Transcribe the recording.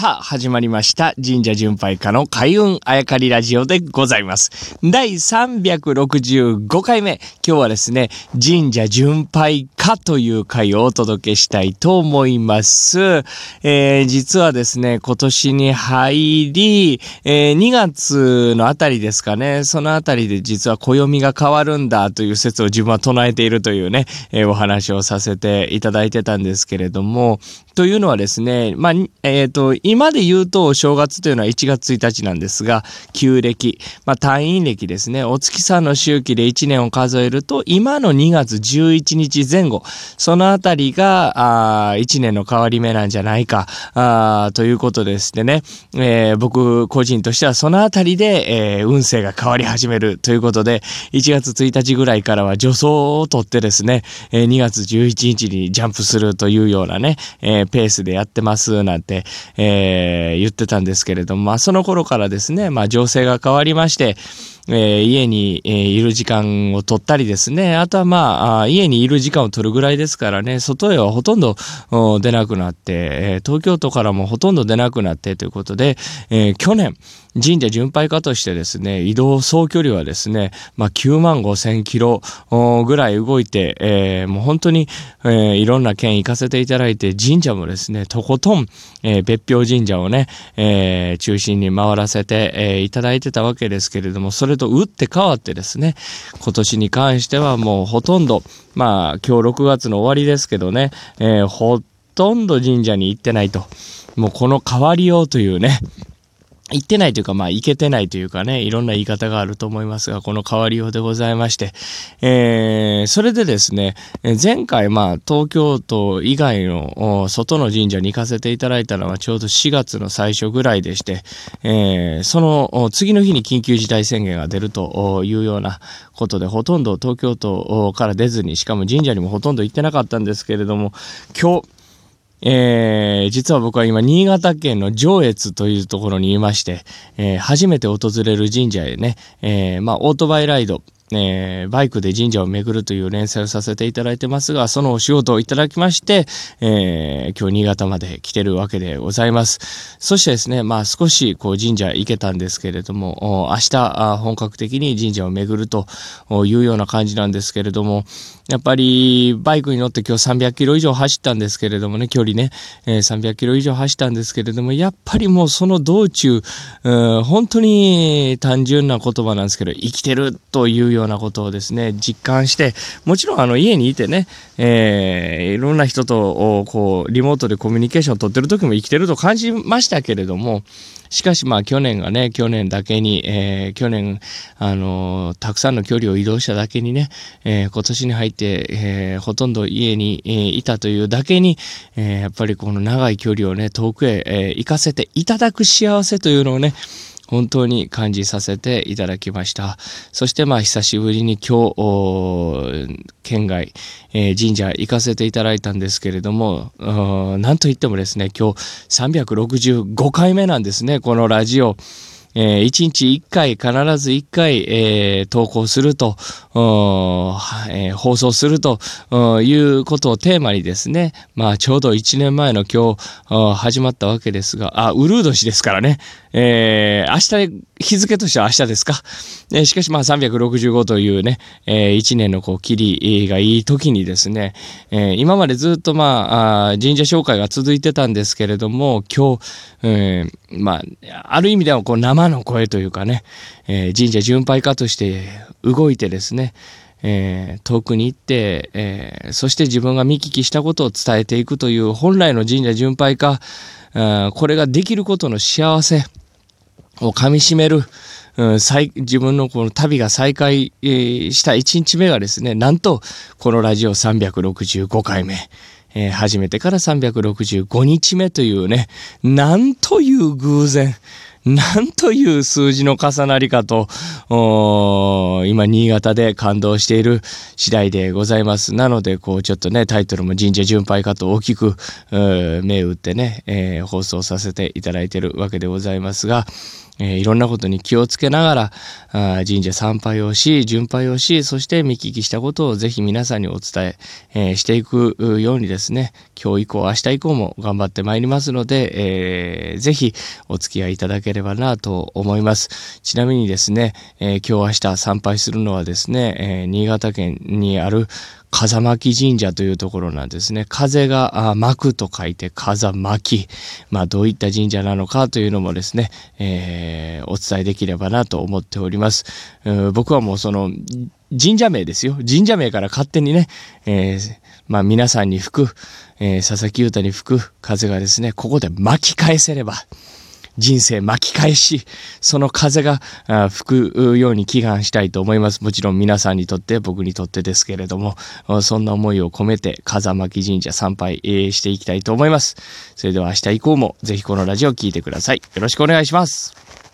さあ、始まりました。神社巡拝家の開運あやかりラジオでございます。第365回目。今日はですね、神社巡拝家という回をお届けしたいと思います。えー、実はですね、今年に入り、えー、2月のあたりですかね、そのあたりで実は暦が変わるんだという説を自分は唱えているというね、えー、お話をさせていただいてたんですけれども、というのはですね、まあ、えっ、ー、と、今で言うとお正月というのは1月1日なんですが、旧暦、まあ、単位暦ですね、お月さんの周期で1年を数えると、今の2月11日前後、そのあたりが、あ1年の変わり目なんじゃないか、あということですね、えー、僕個人としてはそのあたりで、えー、運勢が変わり始めるということで、1月1日ぐらいからは助走をとってですね、えー、2月11日にジャンプするというようなね、えー、ペースでやってますなんて、えー、え言ってたんですけれども、まあその頃からですね、まあ情勢が変わりまして、えー、家に、えー、いる時間を取ったりですね、あとはまあ家にいる時間を取るぐらいですからね、外へはほとんど出なくなって、えー、東京都からもほとんど出なくなってということで、えー、去年、神社巡拝家としてですね、移動総距離はですね、まあ、9万5千キロぐらい動いて、えー、もう本当に、えー、いろんな県行かせていただいて、神社もですね、とことん、えー、別表神社をね、えー、中心に回らせて、えー、いただいてたわけですけれども、それと打って変わってですね、今年に関してはもうほとんど、まあ、今日6月の終わりですけどね、えー、ほとんど神社に行ってないと。もうこの変わりようというね、行ってないというか、まあ、行けてないというかね、いろんな言い方があると思いますが、この変わりようでございまして、えー、それでですね、前回、まあ、東京都以外の外の神社に行かせていただいたのはちょうど4月の最初ぐらいでして、えー、その次の日に緊急事態宣言が出るというようなことで、ほとんど東京都から出ずに、しかも神社にもほとんど行ってなかったんですけれども、今日、えー、実は僕は今、新潟県の上越というところにいまして、えー、初めて訪れる神社へね、えー、まあ、オートバイライド、えー、バイクで神社を巡るという連載をさせていただいてますが、そのお仕事をいただきまして、えー、今日新潟まで来てるわけでございます。そしてですね、まあ少しこう神社行けたんですけれども、明日本格的に神社を巡るというような感じなんですけれども、やっぱりバイクに乗って今日300キロ以上走ったんですけれどもね、距離ね、えー、300キロ以上走ったんですけれども、やっぱりもうその道中、本当に単純な言葉なんですけど、生きてるというようなようなことをですね、実感して、もちろんあの家にいてね、えー、いろんな人とこうリモートでコミュニケーションを取ってる時も生きてると感じましたけれども、しかしまあ去年がね、去年だけに、えー、去年、あのー、たくさんの距離を移動しただけにね、えー、今年に入って、えー、ほとんど家に、えー、いたというだけに、えー、やっぱりこの長い距離をね、遠くへ、えー、行かせていただく幸せというのをね、本当に感じさせていただきました。そしてまあ久しぶりに今日、県外、えー、神社行かせていただいたんですけれども、なんといってもですね、今日365回目なんですね、このラジオ。えー、1日1回、必ず1回、えー、投稿すると、えー、放送するということをテーマにですね、まあちょうど1年前の今日始まったわけですが、あ、ウルー年ですからね、えー、明日、日付としては明日ですか。えー、しかしまあ365というね、えー、1年のこう、切りがいい時にですね、えー、今までずっとまあ神社紹介が続いてたんですけれども、今日、えー、まあ、ある意味ではこう生の声というかね、えー、神社巡拝家として動いてですね、えー、遠くに行って、えー、そして自分が見聞きしたことを伝えていくという本来の神社巡拝家、これができることの幸せをかみしめる、うん、自分のこの旅が再開、した1日目がですね、なんとこのラジオ365回目。えー、始めてから365日目というね、なんという偶然。なんという数字の重なりかと、今、新潟で感動している次第でございます。なので、こう、ちょっとね、タイトルも神社巡拝かと大きく、目打ってね、えー、放送させていただいているわけでございますが、えー、いろんなことに気をつけながらあ神社参拝をし、巡拝をし、そして見聞きしたことをぜひ皆さんにお伝ええー、していくようにですね、今日以降、明日以降も頑張ってまいりますので、えー、ぜひお付き合いいただければばなと思います。ちなみにですね、えー、今日明日参拝するのはですね、えー、新潟県にある風巻神社というところなんですね。風が巻くと書いて風巻。まあどういった神社なのかというのもですね、えー、お伝えできればなと思っております。僕はもうその神社名ですよ。神社名から勝手にね、えー、まあ皆さんに吹く、えー、佐々木優太に吹く風がですね、ここで巻き返せれば、人生巻き返し、その風が吹くように祈願したいと思います。もちろん皆さんにとって、僕にとってですけれども、そんな思いを込めて風巻神社参拝していきたいと思います。それでは明日以降もぜひこのラジオを聴いてください。よろしくお願いします。